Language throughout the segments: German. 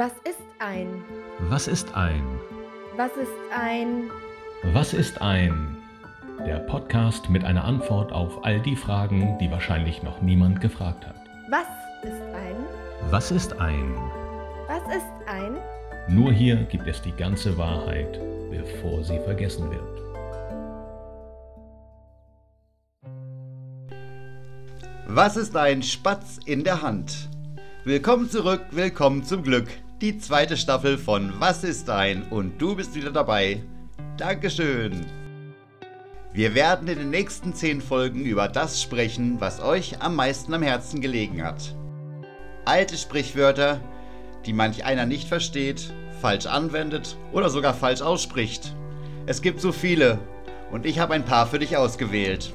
Was ist ein? Was ist ein? Was ist ein? Was ist ein? Der Podcast mit einer Antwort auf all die Fragen, die wahrscheinlich noch niemand gefragt hat. Was ist ein? Was ist ein? Was ist ein? Nur hier gibt es die ganze Wahrheit, bevor sie vergessen wird. Was ist ein Spatz in der Hand? Willkommen zurück, willkommen zum Glück. Die zweite Staffel von Was ist ein? Und du bist wieder dabei. Dankeschön. Wir werden in den nächsten zehn Folgen über das sprechen, was euch am meisten am Herzen gelegen hat. Alte Sprichwörter, die manch einer nicht versteht, falsch anwendet oder sogar falsch ausspricht. Es gibt so viele und ich habe ein paar für dich ausgewählt.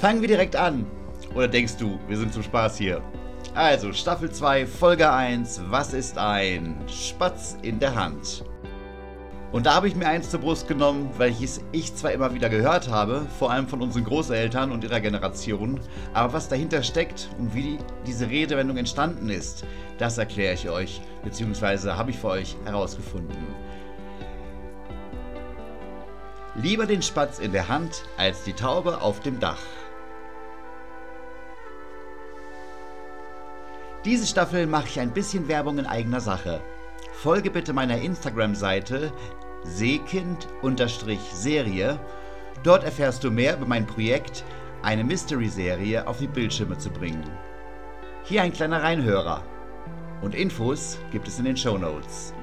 Fangen wir direkt an. Oder denkst du, wir sind zum Spaß hier? Also, Staffel 2, Folge 1, was ist ein Spatz in der Hand? Und da habe ich mir eins zur Brust genommen, welches ich zwar immer wieder gehört habe, vor allem von unseren Großeltern und ihrer Generation, aber was dahinter steckt und wie diese Redewendung entstanden ist, das erkläre ich euch, beziehungsweise habe ich für euch herausgefunden. Lieber den Spatz in der Hand als die Taube auf dem Dach. Diese Staffel mache ich ein bisschen Werbung in eigener Sache. Folge bitte meiner Instagram-Seite seekind-serie. Dort erfährst du mehr über mein Projekt, eine Mystery-Serie auf die Bildschirme zu bringen. Hier ein kleiner Reinhörer. Und Infos gibt es in den Show Notes.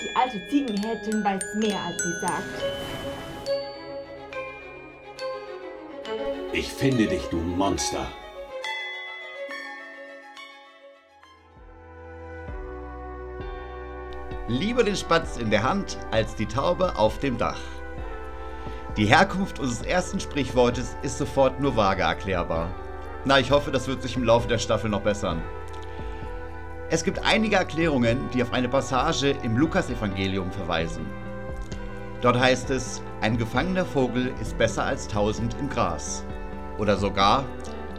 Die alte Ziegenhältin weiß mehr, als sie sagt. Ich finde dich, du Monster. Lieber den Spatz in der Hand als die Taube auf dem Dach. Die Herkunft unseres ersten Sprichwortes ist sofort nur vage erklärbar. Na, ich hoffe, das wird sich im Laufe der Staffel noch bessern. Es gibt einige Erklärungen, die auf eine Passage im Lukasevangelium verweisen. Dort heißt es, ein gefangener Vogel ist besser als tausend im Gras. Oder sogar,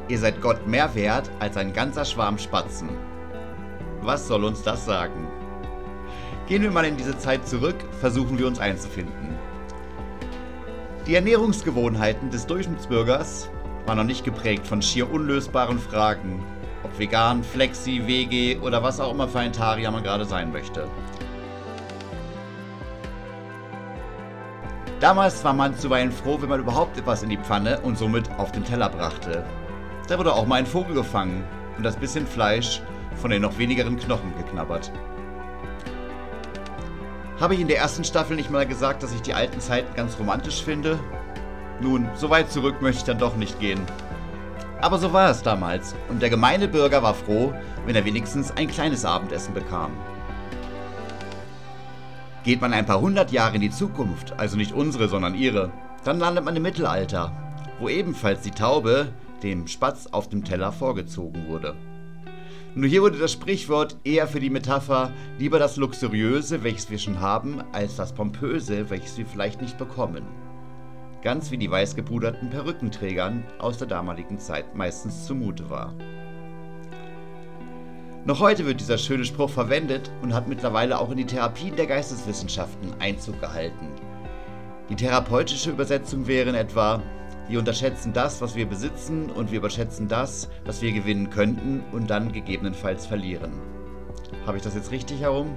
ihr seid Gott mehr wert als ein ganzer Schwarm Spatzen. Was soll uns das sagen? Gehen wir mal in diese Zeit zurück, versuchen wir uns einzufinden. Die Ernährungsgewohnheiten des Durchschnittsbürgers waren noch nicht geprägt von schier unlösbaren Fragen, ob vegan, flexi, WG oder was auch immer für ein Tarier man gerade sein möchte. Damals war man zuweilen froh, wenn man überhaupt etwas in die Pfanne und somit auf den Teller brachte. Da wurde auch mal ein Vogel gefangen und das bisschen Fleisch von den noch wenigeren Knochen geknabbert. Habe ich in der ersten Staffel nicht mal gesagt, dass ich die alten Zeiten ganz romantisch finde? Nun, so weit zurück möchte ich dann doch nicht gehen. Aber so war es damals und der gemeine Bürger war froh, wenn er wenigstens ein kleines Abendessen bekam. Geht man ein paar hundert Jahre in die Zukunft, also nicht unsere, sondern ihre, dann landet man im Mittelalter, wo ebenfalls die Taube dem Spatz auf dem Teller vorgezogen wurde. Nur hier wurde das Sprichwort eher für die Metapher lieber das Luxuriöse, welches wir schon haben, als das Pompöse, welches wir vielleicht nicht bekommen. Ganz wie die weißgepuderten Perückenträgern aus der damaligen Zeit meistens zumute war. Noch heute wird dieser schöne Spruch verwendet und hat mittlerweile auch in die Therapien der Geisteswissenschaften Einzug gehalten. Die therapeutische Übersetzung wäre in etwa, wir unterschätzen das, was wir besitzen und wir überschätzen das, was wir gewinnen könnten und dann gegebenenfalls verlieren. Habe ich das jetzt richtig herum?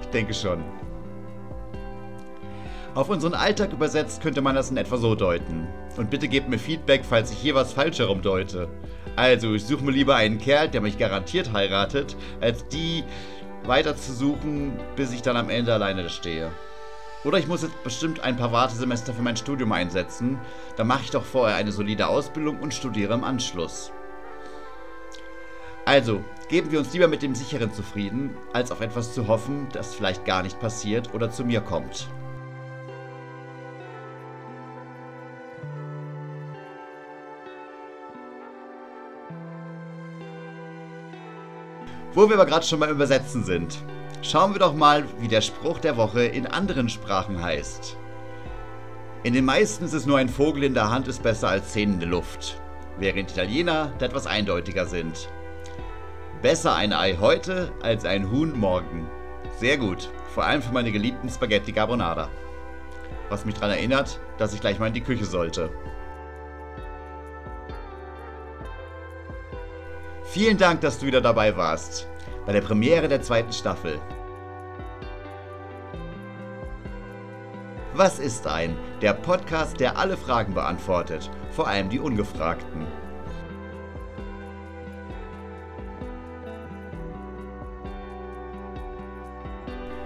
Ich denke schon. Auf unseren Alltag übersetzt könnte man das in etwa so deuten. Und bitte gebt mir Feedback, falls ich hier was falsch herum deute. Also, ich suche mir lieber einen Kerl, der mich garantiert heiratet, als die weiter zu suchen, bis ich dann am Ende alleine stehe. Oder ich muss jetzt bestimmt ein paar Wartesemester für mein Studium einsetzen. Dann mache ich doch vorher eine solide Ausbildung und studiere im Anschluss. Also, geben wir uns lieber mit dem Sicheren zufrieden, als auf etwas zu hoffen, das vielleicht gar nicht passiert oder zu mir kommt. Wo wir aber gerade schon beim Übersetzen sind. Schauen wir doch mal, wie der Spruch der Woche in anderen Sprachen heißt. In den meisten ist es nur ein Vogel in der Hand ist besser als zehn in der Luft. während Italiener da etwas eindeutiger sind. Besser ein Ei heute als ein Huhn morgen. Sehr gut, vor allem für meine geliebten Spaghetti Carbonara. Was mich daran erinnert, dass ich gleich mal in die Küche sollte. Vielen Dank, dass du wieder dabei warst. Bei der Premiere der zweiten Staffel. Was ist ein? Der Podcast, der alle Fragen beantwortet, vor allem die ungefragten.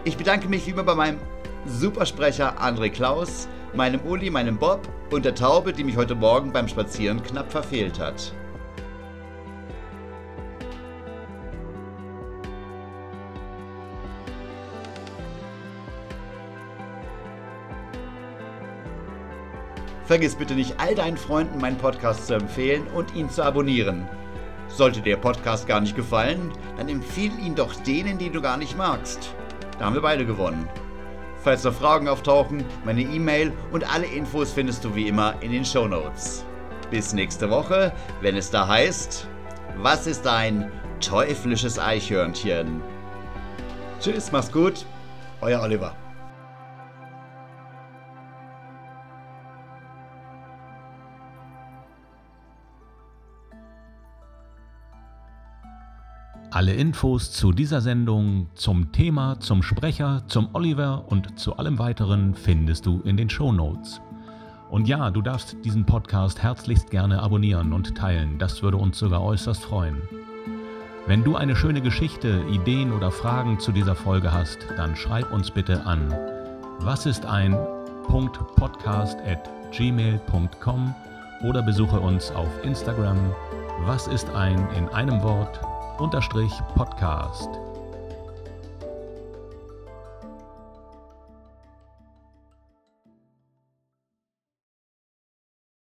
Ich bedanke mich wie immer bei meinem Supersprecher André Klaus, meinem Uli, meinem Bob und der Taube, die mich heute Morgen beim Spazieren knapp verfehlt hat. Vergiss bitte nicht all deinen Freunden meinen Podcast zu empfehlen und ihn zu abonnieren. Sollte der Podcast gar nicht gefallen, dann empfehle ihn doch denen, die du gar nicht magst. Da haben wir beide gewonnen. Falls noch Fragen auftauchen, meine E-Mail und alle Infos findest du wie immer in den Show Notes. Bis nächste Woche, wenn es da heißt, was ist ein teuflisches Eichhörnchen? Tschüss, mach's gut, euer Oliver. Alle Infos zu dieser Sendung, zum Thema, zum Sprecher, zum Oliver und zu allem weiteren findest du in den Show Notes. Und ja, du darfst diesen Podcast herzlichst gerne abonnieren und teilen, das würde uns sogar äußerst freuen. Wenn du eine schöne Geschichte, Ideen oder Fragen zu dieser Folge hast, dann schreib uns bitte an was ist ein Podcast at gmail.com oder besuche uns auf Instagram was ist ein in einem Wort unterstrich Podcast.